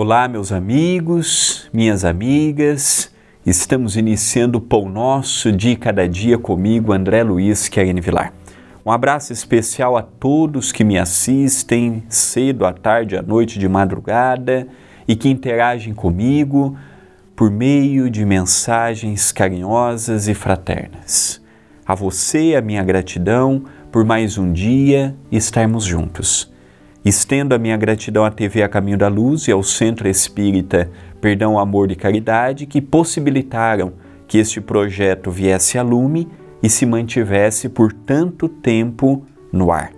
Olá, meus amigos, minhas amigas. Estamos iniciando o Pão Nosso de Cada Dia comigo, André Luiz Querine Vilar. Um abraço especial a todos que me assistem cedo, à tarde, à noite, de madrugada e que interagem comigo por meio de mensagens carinhosas e fraternas. A você, a minha gratidão por mais um dia estarmos juntos. Estendo a minha gratidão à TV A Caminho da Luz e ao Centro Espírita Perdão, Amor e Caridade que possibilitaram que este projeto viesse a lume e se mantivesse por tanto tempo no ar.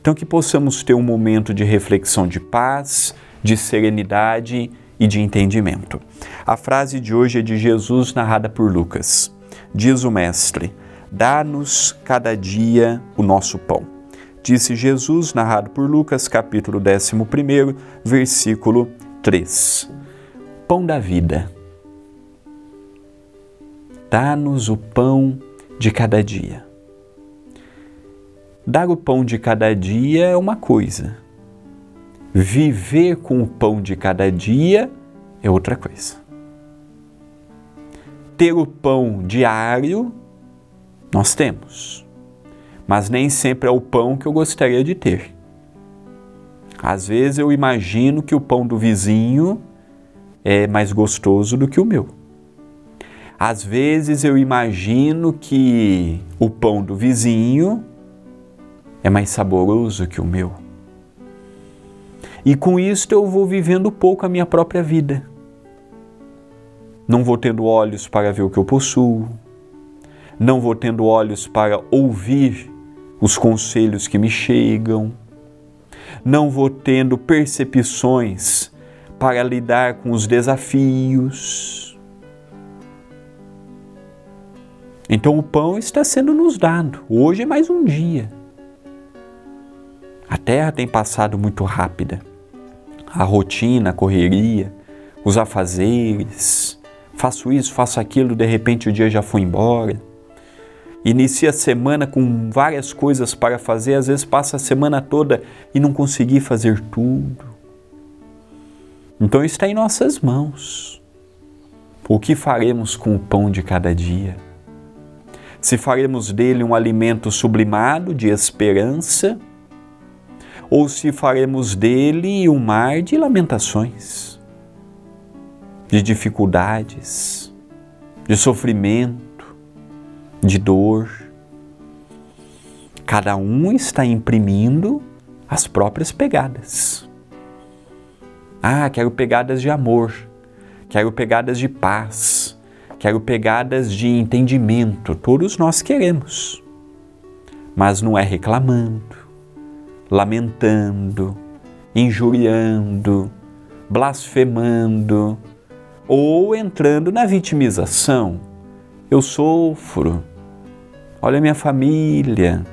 Então, que possamos ter um momento de reflexão de paz, de serenidade e de entendimento. A frase de hoje é de Jesus, narrada por Lucas. Diz o Mestre: Dá-nos cada dia o nosso pão. Disse Jesus, narrado por Lucas, capítulo 11, versículo 3. Pão da vida. Dá-nos o pão de cada dia. Dar o pão de cada dia é uma coisa. Viver com o pão de cada dia é outra coisa. Ter o pão diário, nós temos mas nem sempre é o pão que eu gostaria de ter. Às vezes eu imagino que o pão do vizinho é mais gostoso do que o meu. Às vezes eu imagino que o pão do vizinho é mais saboroso que o meu. E com isto eu vou vivendo pouco a minha própria vida. Não vou tendo olhos para ver o que eu possuo, não vou tendo olhos para ouvir os conselhos que me chegam, não vou tendo percepções para lidar com os desafios. Então o pão está sendo nos dado. Hoje é mais um dia. A terra tem passado muito rápida. A rotina, a correria, os afazeres. Faço isso, faço aquilo, de repente o dia já foi embora inicia a semana com várias coisas para fazer, às vezes passa a semana toda e não conseguir fazer tudo. Então está em nossas mãos. O que faremos com o pão de cada dia? Se faremos dele um alimento sublimado de esperança, ou se faremos dele um mar de lamentações, de dificuldades, de sofrimento, de dor. Cada um está imprimindo as próprias pegadas. Ah, quero pegadas de amor, quero pegadas de paz, quero pegadas de entendimento. Todos nós queremos. Mas não é reclamando, lamentando, injuriando, blasfemando ou entrando na vitimização. Eu sofro, olha minha família,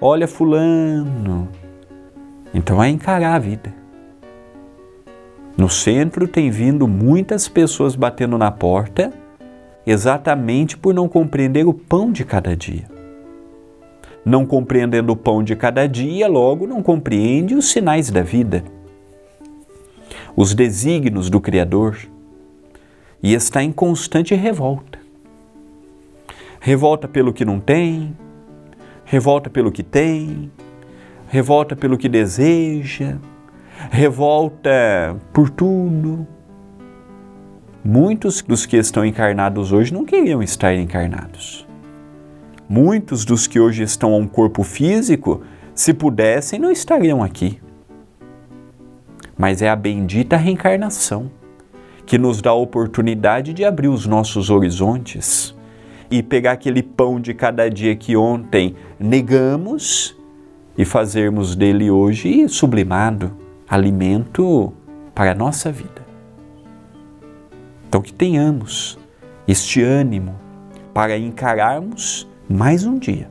olha Fulano. Então é encarar a vida. No centro tem vindo muitas pessoas batendo na porta exatamente por não compreender o pão de cada dia. Não compreendendo o pão de cada dia, logo não compreende os sinais da vida, os desígnios do Criador, e está em constante revolta revolta pelo que não tem, revolta pelo que tem, revolta pelo que deseja, revolta por tudo. Muitos dos que estão encarnados hoje não queriam estar encarnados. Muitos dos que hoje estão a um corpo físico, se pudessem, não estariam aqui. Mas é a bendita reencarnação que nos dá a oportunidade de abrir os nossos horizontes e pegar aquele pão de cada dia que ontem negamos e fazermos dele hoje sublimado, alimento para a nossa vida. Então, que tenhamos este ânimo para encararmos mais um dia.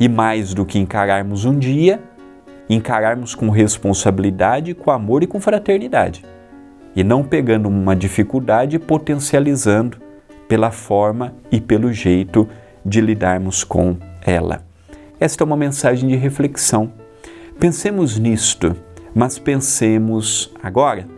E mais do que encararmos um dia, encararmos com responsabilidade, com amor e com fraternidade. E não pegando uma dificuldade e potencializando pela forma e pelo jeito de lidarmos com ela. Esta é uma mensagem de reflexão. Pensemos nisto, mas pensemos agora.